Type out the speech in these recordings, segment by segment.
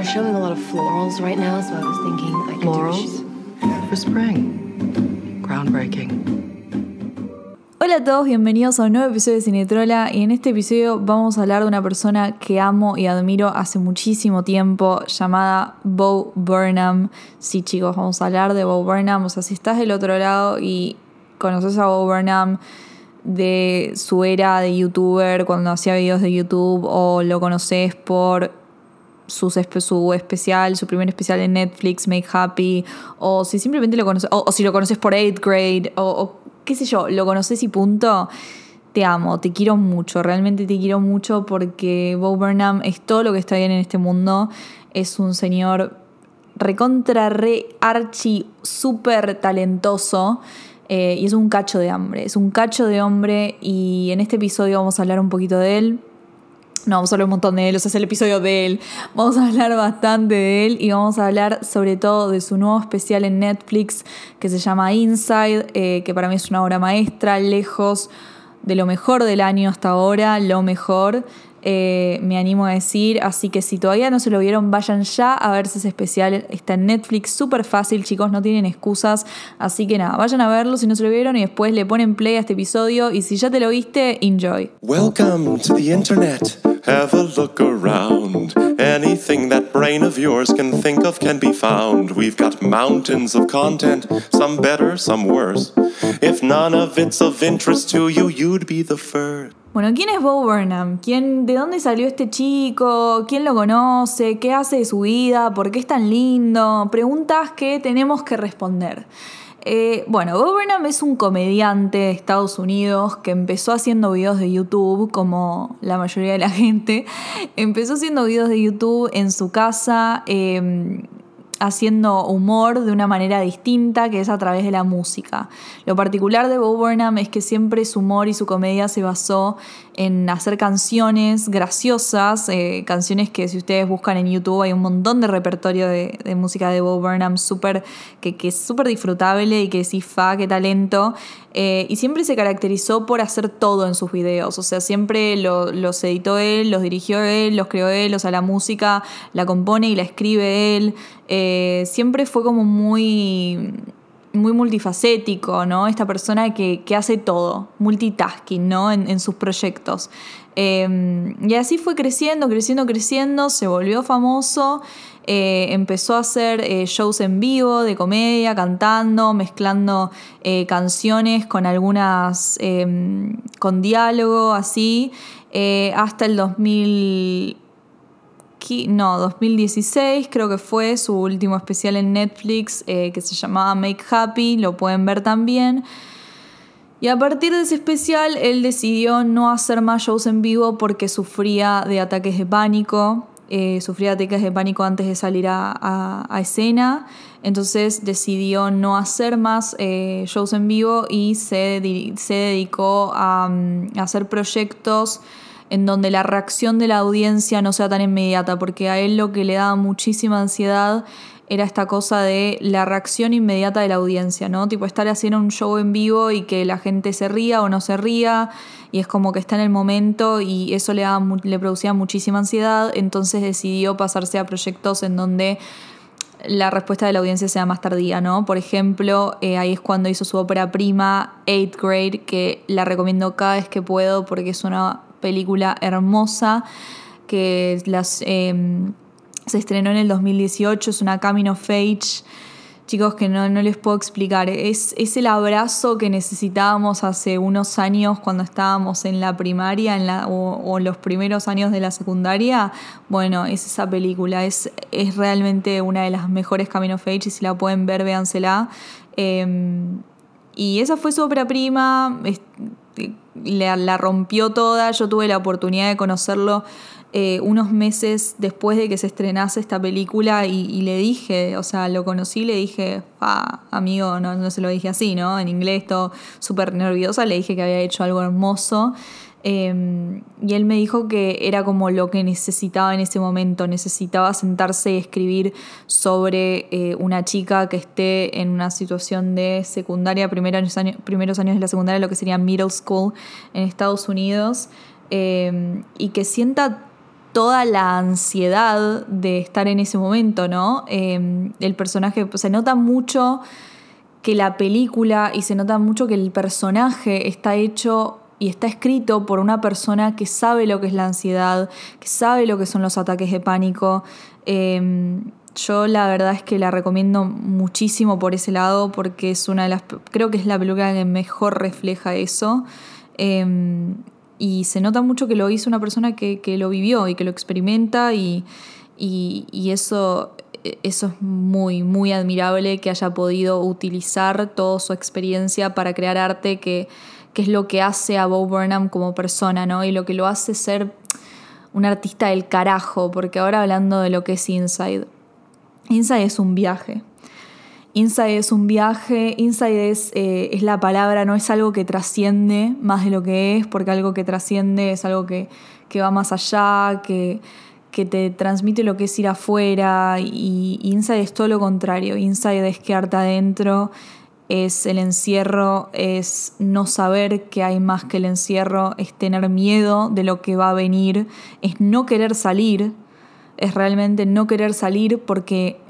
They're showing a lot of florals right now, so I was thinking I could Florals? do For spring. Groundbreaking. Hola a todos, bienvenidos a un nuevo episodio de Cinetrola y en este episodio vamos a hablar de una persona que amo y admiro hace muchísimo tiempo llamada Bo Burnham. Sí chicos, vamos a hablar de Bo Burnham, o sea, si estás del otro lado y conoces a Bo Burnham de su era de youtuber, cuando hacía videos de YouTube o lo conoces por sus espe- su especial, su primer especial en Netflix, Make Happy, o si simplemente lo conoces, o, si lo conoces por 8th grade, o, o qué sé yo, lo conoces y punto, te amo, te quiero mucho, realmente te quiero mucho porque Bo Burnham es todo lo que está bien en este mundo, es un señor recontra, re, archi, súper talentoso. eh, y es un cacho de hambre, es un cacho de hombre y en este episodio vamos a hablar un poquito de él, no vamos a hablar un montón de él, o sea, es el episodio de él. Vamos a hablar bastante de él y vamos a hablar sobre todo de su nuevo especial en Netflix que se llama Inside, eh, que para mí es una obra maestra, lejos de lo mejor del año hasta ahora, lo mejor. eh, me animo a decir, así que si todavía no se lo vieron, vayan ya a verse ese especial. Está en Netflix, súper fácil, chicos, no tienen excusas. Así que nada, vayan a verlo si no se lo vieron y después le ponen play a este episodio. Y si ya te lo viste, enjoy. Welcome to the internet. Bueno, ¿quién es Bo Burnham? ¿Quién, ¿De dónde salió este chico? ¿Quién lo conoce? ¿Qué hace de su vida? ¿Por qué es tan lindo? Preguntas que tenemos que responder. Eh, bueno, Bo Burnham es un comediante de Estados Unidos que empezó haciendo videos de YouTube, como la mayoría de la gente. Empezó haciendo videos de YouTube en su casa. eh, haciendo humor de una manera distinta, que es a través de la música. Lo particular de Bo Burnham es que siempre su humor y su comedia se basó en hacer canciones graciosas, eh, canciones que si ustedes buscan en YouTube hay un montón de repertorio de, música de Bo Burnham súper que, es súper disfrutable y que decís, fa, qué talento. Eh, y siempre se caracterizó por hacer todo en sus videos, o sea, siempre lo- los editó él, los dirigió él, los creó él, o sea, la música la compone y la escribe él. Eh, siempre fue como muy muy multifacético, ¿no? Esta persona que, que hace todo, multitasking, ¿no? En, en sus proyectos. Eh, y así fue creciendo, creciendo, creciendo, se volvió famoso, eh, empezó a hacer eh, shows en vivo de comedia, cantando, mezclando canciones con algunas, eh, con diálogo, así, hasta el 2000 qui- no, 2016 creo que fue su último especial en Netflix eh, que se llamaba Make Happy, lo pueden ver también. Y a partir de ese especial él decidió no hacer más shows en vivo porque sufría de ataques de pánico, eh, sufría ataques de pánico antes de salir a, escena, entonces decidió no hacer más eh, shows en vivo y se, se dedicó a, mm, a hacer proyectos en donde la reacción de la audiencia no sea tan inmediata, porque a él lo que le daba muchísima ansiedad era esta cosa de la reacción inmediata de la audiencia, ¿no? Tipo estar haciendo un show en vivo y que la gente se ría o no se ría, y es como que está en el momento y eso le, daba le producía muchísima ansiedad, entonces decidió pasarse a proyectos en donde la respuesta de la audiencia sea más tardía, ¿no? Por ejemplo, eh, ahí es cuando hizo su ópera prima, 8th Grade, que la recomiendo cada vez que puedo porque es una película hermosa que eh, se estrenó en el 2018, es una coming of. Chicos, que no, no les puedo explicar. Es, es el abrazo que necesitábamos hace unos años cuando estábamos en la primaria en la, o, o los primeros años de la secundaria. Bueno, es esa película. Es, es realmente una de las mejores Camino of Age y si la pueden ver, véansela. Eh, y esa fue su ópera prima. La, la rompió toda. Yo tuve la oportunidad de conocerlo eh, unos meses después de que se estrenase esta película y, y le dije, o sea, lo conocí le dije, ah, amigo, no, no se lo dije así, ¿no? En inglés, todo súper nerviosa, le dije que había hecho algo hermoso. Eh, y él me dijo que era como lo que necesitaba en ese momento, necesitaba sentarse y escribir sobre eh, una chica que esté en una situación de secundaria, primeros años, primeros años de la secundaria, lo que sería middle school en Estados Unidos, eh, y que sienta toda la ansiedad de estar en ese momento, ¿no? Eh, el personaje, se nota mucho que la película y se nota mucho que el personaje está hecho y está escrito por una persona que sabe lo que es la ansiedad, que sabe lo que son los ataques de pánico. Eh, yo la verdad es que la recomiendo muchísimo por ese lado porque es una de las, creo que es la película que mejor refleja eso. Eh, y se nota mucho que lo hizo una persona que, que lo vivió y que lo experimenta y, y, y, eso, eso es muy, muy admirable que haya podido utilizar toda su experiencia para crear arte que, que es lo que hace a Bo Burnham como persona, ¿no? Y lo que lo hace ser un artista del carajo, porque ahora hablando de lo que es Inside, Inside es un viaje. Inside es un viaje, inside es, eh, es, la palabra, no es algo que trasciende más de lo que es, porque algo que trasciende es algo que, que va más allá, que, que, te transmite lo que es ir afuera, y, inside es todo lo contrario, inside es quedarte adentro, es el encierro, es no saber que hay más que el encierro, es tener miedo de lo que va a venir, es no querer salir, es realmente no querer salir porque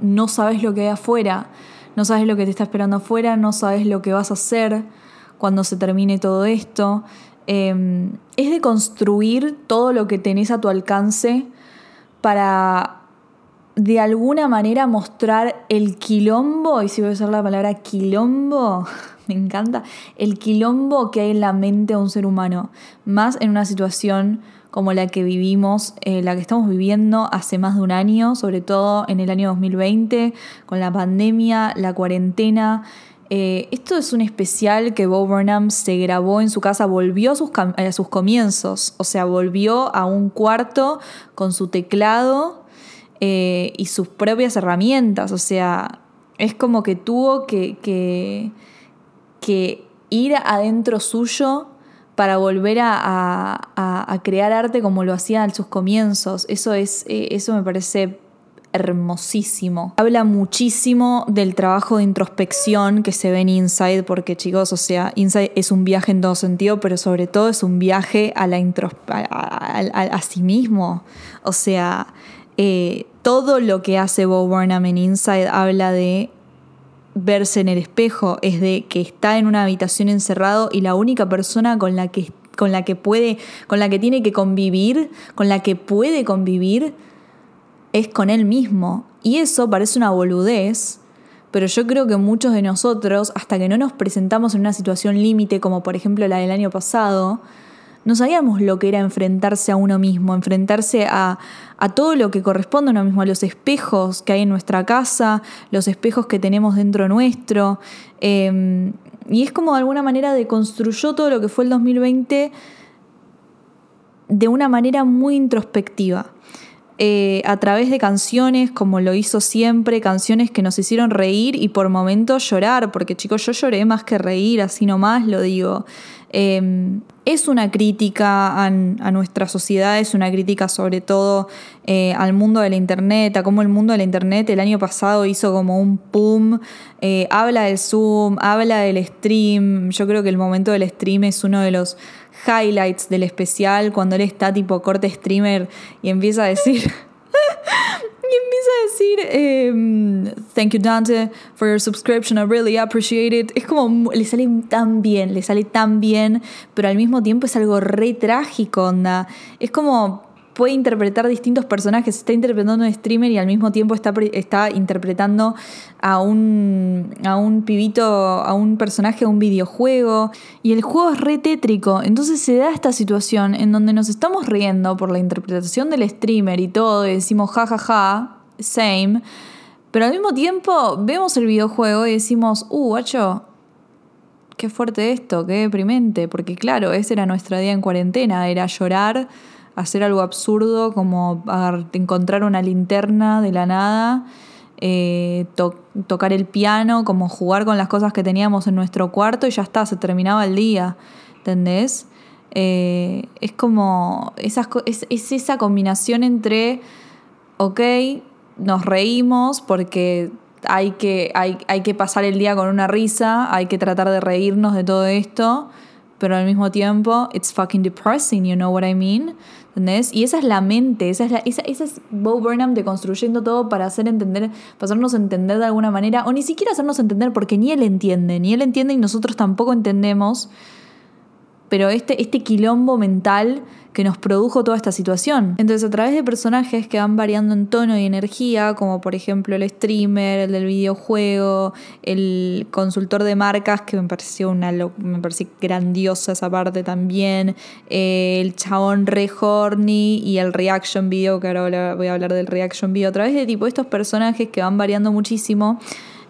no sabes lo que hay afuera, no sabes lo que te está esperando afuera, no sabes lo que vas a hacer cuando se termine todo esto. Eh, es de construir todo lo que tenés a tu alcance para de alguna manera mostrar el quilombo, y si voy a usar la palabra quilombo, me encanta, el quilombo que hay en la mente de un ser humano, más en una situación como la que vivimos, eh, la que estamos viviendo hace más de un año, sobre todo en el año 2020, con la pandemia, la cuarentena. Eh, esto es un especial que Bo Burnham se grabó en su casa, volvió a sus, comienzos, o sea, volvió a un cuarto con su teclado eh, y sus propias herramientas, o sea, es como que tuvo que ir adentro suyo para volver a, crear arte como lo hacía en sus comienzos. Eso, es, eh, eso me parece hermosísimo. Habla muchísimo del trabajo de introspección que se ve en Inside, porque chicos, o sea, Inside es un viaje en todo sentido, pero sobre todo es un viaje a, la a, a sí mismo. O sea, eh, todo lo que hace Bo Burnham en Inside habla de verse en el espejo, es de que está en una habitación encerrado y la única persona con la que, con la que puede, con la que tiene que convivir, con la que puede convivir, es con él mismo. Y eso parece una boludez, pero yo creo que muchos de nosotros, hasta que no nos presentamos en una situación límite, como por ejemplo la del año pasado, no sabíamos lo que era enfrentarse a uno mismo, enfrentarse a, a, todo lo que corresponde a uno mismo, a los espejos que hay en nuestra casa, los espejos que tenemos dentro nuestro. Eh, y es como de alguna manera deconstruyó todo lo que fue el 2020 de una manera muy introspectiva. Eh, a través de canciones, como lo hizo siempre, canciones que nos hicieron reír y por momentos llorar, porque chicos, yo lloré más que reír, así nomás lo digo. Eh, es una crítica a, nuestra sociedad, es una crítica sobre todo eh, al mundo de la Internet, a cómo el mundo de la Internet el año pasado hizo como un pum, eh, habla del Zoom, habla del stream, yo creo que el momento del stream es uno de los highlights del especial, cuando él está tipo corte streamer y empieza a decir... Empieza a decir, eh, thank you Dante for your subscription, I really appreciate it. Es como, le sale tan bien, le sale tan bien, pero al mismo tiempo es algo re trágico, onda. Es como, puede interpretar distintos personajes, está interpretando un streamer y al mismo tiempo está, está interpretando a un, a un pibito, a un personaje de un videojuego. Y el juego es re tétrico. Entonces se da esta situación en donde nos estamos riendo por la interpretación del streamer y todo, y decimos jajaja, ja, ja, same. Pero al mismo tiempo vemos el videojuego y decimos, uh, guacho, qué fuerte esto, qué deprimente. Porque claro, ese era nuestro día en cuarentena, era llorar hacer algo absurdo como encontrar una linterna de la nada, eh, tocar el piano, como jugar con las cosas que teníamos en nuestro cuarto y ya está, se terminaba el día, ¿entendés? Eh, es como, esas, es, es esa combinación entre, ok, nos reímos porque hay que, hay, hay que pasar el día con una risa, hay que tratar de reírnos de todo esto, pero al mismo tiempo, it's fucking depressing, you know what I mean? ¿Entendés? Y esa es la mente, esa es, la, esa, esa es Bo Burnham deconstruyendo todo para hacer entender, para hacernos entender de alguna manera, o ni siquiera hacernos entender porque ni él entiende, ni él entiende y nosotros tampoco entendemos, pero este, este quilombo mental que nos produjo toda esta situación. Entonces, a través de personajes que van variando en tono y energía, como por ejemplo el streamer, el del videojuego, el consultor de marcas, que me pareció una me pareció grandiosa esa parte también, eh, el chabón re horny y el reaction video, que ahora voy a hablar del reaction video, a través de tipo estos personajes que van variando muchísimo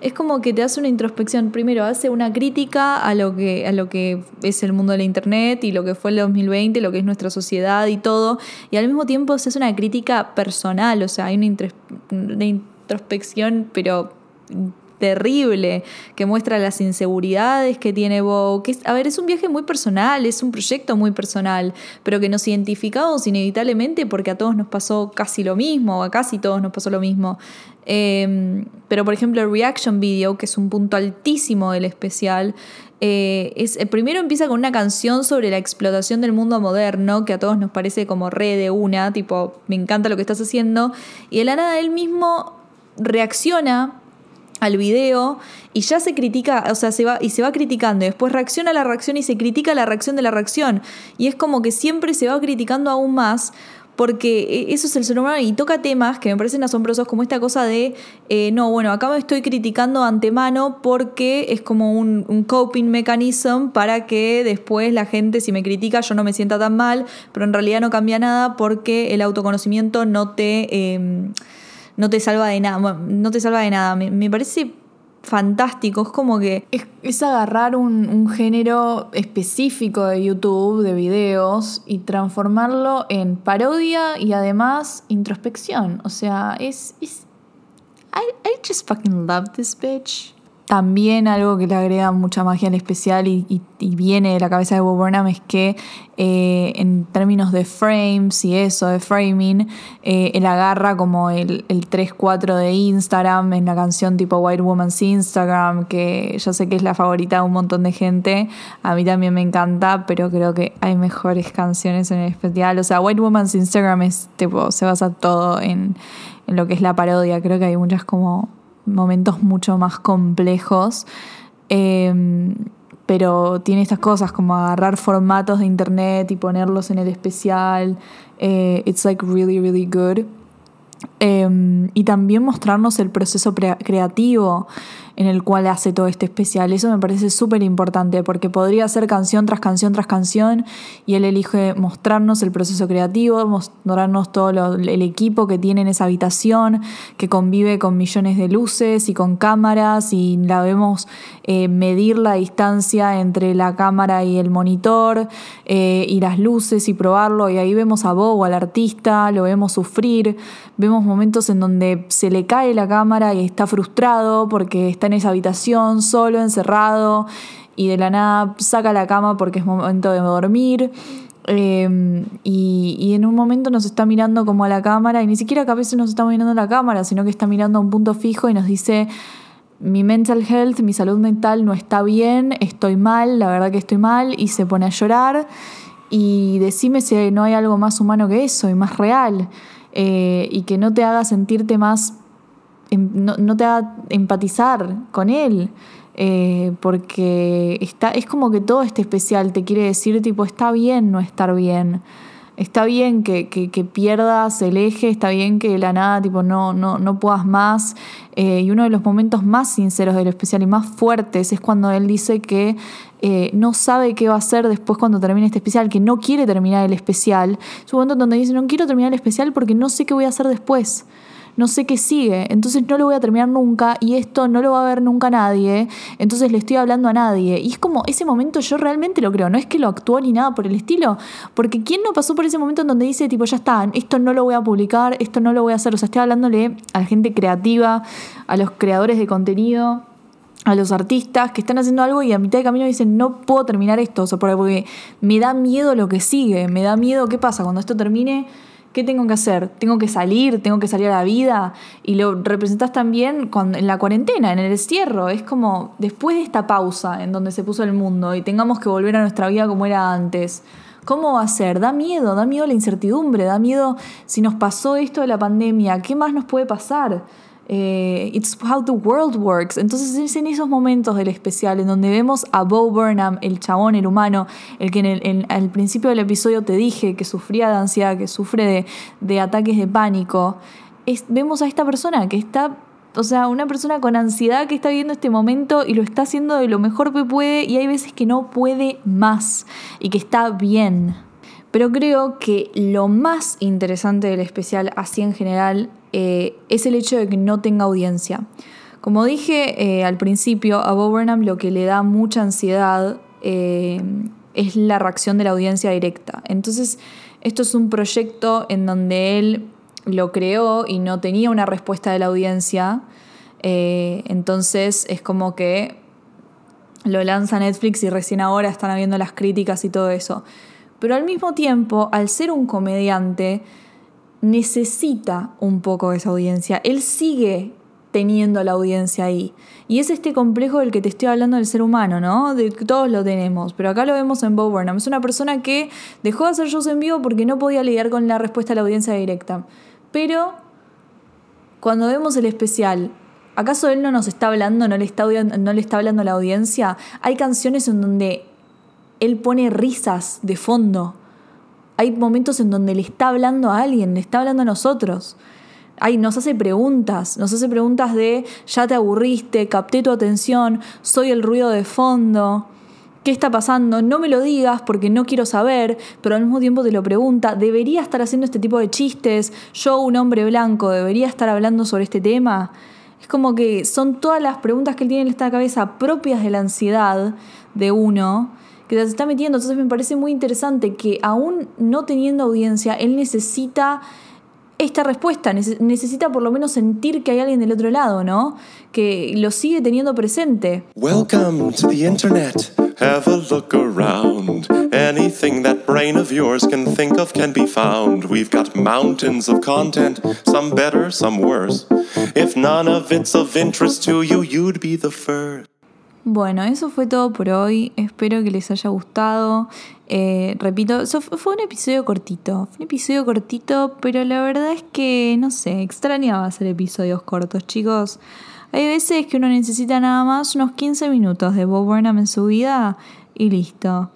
es como que te hace una introspección. Primero, hace una crítica a lo que, a lo que es el mundo de la internet y lo que fue el 2020, lo que es nuestra sociedad y todo. Y al mismo tiempo se hace una crítica personal, o sea, hay una, una introspección, pero terrible, que muestra las inseguridades que tiene Bo. Que a ver, es un viaje muy personal, es un proyecto muy personal, pero que nos identificamos inevitablemente porque a todos nos pasó casi lo mismo, a casi todos nos pasó lo mismo. Em, pero por ejemplo, el reaction video, que es un punto altísimo del especial, eh, es, el primero empieza con una canción sobre la explotación del mundo moderno, que a todos nos parece como re de una, tipo, me encanta lo que estás haciendo, y de la nada él mismo reacciona al video y ya se critica, o sea, se va y se va criticando, y después reacciona la reacción y se critica la reacción de la reacción. Y es como que siempre se va criticando aún más porque e, eso es el ser humano y toca temas que me parecen asombrosos como esta cosa de, eh, no, bueno, acá me estoy criticando antemano porque es como un, un, coping mechanism para que después la gente, si me critica, yo no me sienta tan mal, pero en realidad no cambia nada porque el autoconocimiento no te... Em, no te salva de nada. no te salva de nada. Me, parece fantástico. Es como que es, agarrar un, género específico de YouTube, de videos, y transformarlo en parodia y además introspección. O sea, es. es I, I just fucking love this bitch. También algo que le agrega mucha magia al especial y, viene de la cabeza de Bob Burnham es que eh, en términos de frames y eso, de framing, eh, él agarra como el, el 3-4 de Instagram en la canción tipo White Woman's Instagram, que yo sé que es la favorita de un montón de gente. A mí también me encanta, pero creo que hay mejores canciones en el especial. O sea, White Woman's Instagram es tipo, se basa todo en, en lo que es la parodia. Creo que hay muchas como momentos mucho más complejos. Em, pero tiene estas cosas como agarrar formatos de internet y ponerlos en el especial. Eh, it's like really, really good. Em, y también mostrarnos el proceso creativo en el cual hace todo este especial. Eso me parece súper importante porque podría ser canción tras canción tras canción y él elige mostrarnos el proceso creativo, mostrarnos todo el equipo que tiene en esa habitación, que convive con millones de luces y con cámaras y la vemos eh, medir la distancia entre la cámara y el monitor eh, y las luces y probarlo y ahí vemos a Bob, al artista, lo vemos sufrir, vemos momentos en donde se le cae la cámara y está frustrado porque está en esa habitación, solo, encerrado, y de la nada saca la cama porque es momento de dormir. Em, y, en un momento nos está mirando como a la cámara, y ni siquiera a veces nos está mirando a la cámara, sino que está mirando a un punto fijo y nos dice, mi mental health, mi salud mental no está bien, estoy mal, la verdad que estoy mal, y se pone a llorar. Y decime si no hay algo más humano que eso y más real, eh, y que no te haga sentirte más Em, no, te haga empatizar con él. Eh, porque está, es como que todo este especial te quiere decir, tipo, está bien no estar bien. Está bien que, pierdas el eje, está bien que la nada tipo, no, no, no puedas más. Eh, y uno de los momentos más sinceros del especial y más fuertes es cuando él dice que eh, no sabe qué va a hacer después cuando termine este especial, que no quiere terminar el especial. Es un momento donde dice, no quiero terminar el especial porque no sé qué voy a hacer después no sé qué sigue, entonces no lo voy a terminar nunca y esto no lo va a ver nunca nadie, entonces le estoy hablando a nadie. Y es como ese momento yo realmente lo creo, no es que lo actuó ni nada por el estilo, porque ¿quién no pasó por ese momento en donde dice tipo, ya está, esto no lo voy a publicar, esto no lo voy a hacer? O sea, estoy hablándole a la gente creativa, a los creadores de contenido a los artistas que están haciendo algo y a mitad de camino dicen, no puedo terminar esto, o sea, porque me da miedo lo que sigue, me da miedo qué pasa cuando esto termine, ¿Qué tengo que hacer? ¿Tengo que salir? ¿Tengo que salir a la vida? Y lo representas también en la cuarentena, en el destierro. Es como después de esta pausa en donde se puso el mundo y tengamos que volver a nuestra vida como era antes. ¿Cómo va a ser? Da miedo, da miedo la incertidumbre, da miedo si nos pasó esto de la pandemia, ¿qué más nos puede pasar? Eh, it's how the world works. Entonces es en esos momentos del especial en donde vemos a Bo Burnham, el chabón, el humano, el que en el, al principio del episodio te dije que sufría de ansiedad, que sufre de, ataques de pánico. Vemos a esta persona que está, o sea, una persona con ansiedad que está viviendo este momento y lo está haciendo de lo mejor que puede y hay veces que no puede más y que está bien. Pero creo que lo más interesante del especial, así en general, eh, es el hecho de que no tenga audiencia. Como dije eh, al principio, a Bob Burnham lo que le da mucha ansiedad eh, es la reacción de la audiencia directa. Entonces, esto es un proyecto en donde él lo creó y no tenía una respuesta de la audiencia. entonces, es como que lo lanza Netflix y recién ahora están habiendo las críticas y todo eso. Pero al mismo tiempo, al ser un comediante, necesita un poco de esa audiencia. Él sigue teniendo la audiencia ahí. Y es este complejo del que te estoy hablando del ser humano, ¿no? De todos lo tenemos, pero acá lo vemos en Bob Burnham. Es una persona que dejó de hacer shows en vivo porque no podía lidiar con la respuesta a la audiencia directa. Pero cuando vemos el especial, ¿acaso él no nos está hablando, no le está, no le está hablando a la audiencia? Hay canciones en donde él pone risas de fondo hay momentos en donde le está hablando a alguien, le está hablando a nosotros. Ay, nos hace preguntas, nos hace preguntas de ya te aburriste, capté tu atención, soy el ruido de fondo. ¿Qué está pasando? No me lo digas porque no quiero saber, pero al mismo tiempo te lo pregunta. ¿Debería estar haciendo este tipo de chistes? Yo, un hombre blanco, ¿debería estar hablando sobre este tema? Es como que son todas las preguntas que él tiene en esta cabeza propias de la ansiedad de uno que se está metiendo. Entonces me parece muy interesante que aún no teniendo audiencia, él necesita esta respuesta, necesita por lo menos sentir que hay alguien del otro lado, ¿no? Que lo sigue teniendo presente. Welcome to the internet. Have a look around. Anything that brain of yours can think of can be found. We've got mountains of content, some better, some worse. If none of it's of interest to you, you'd be the first. Bueno, eso fue todo por hoy. Espero que les haya gustado. Eh, repito, fue un episodio cortito. Fue un episodio cortito, pero la verdad es que, no sé, extrañaba hacer episodios cortos, chicos. Hay veces que uno necesita nada más unos 15 minutos de Bob Burnham en su vida y listo.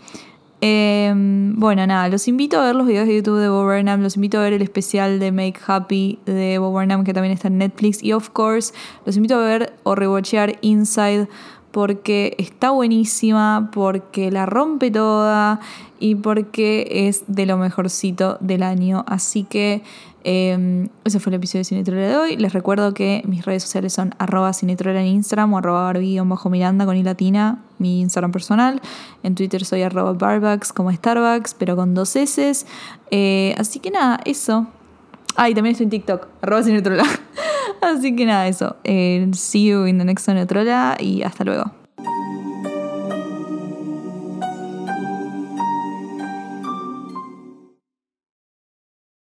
Em, bueno, nada, los invito a ver los videos de YouTube de Bob Burnham, los invito a ver el especial de Make Happy de Bob Burnham que también está en Netflix y of course los invito a ver o rewatchear Inside porque está buenísima, porque la rompe toda y porque es de lo mejorcito del año. Así que em, ese fue el episodio de Cinetrola de hoy. Les recuerdo que mis redes sociales son arroba cinetrola en Instagram o arroba bajo miranda con i mi Instagram personal. En Twitter soy arroba barbucks como Starbucks, pero con dos S. Eh, así que nada, eso. Ah, y también estoy en TikTok, arroba cinetrola. Así que nada, eso. Eh, see you in the next Trola y hasta luego.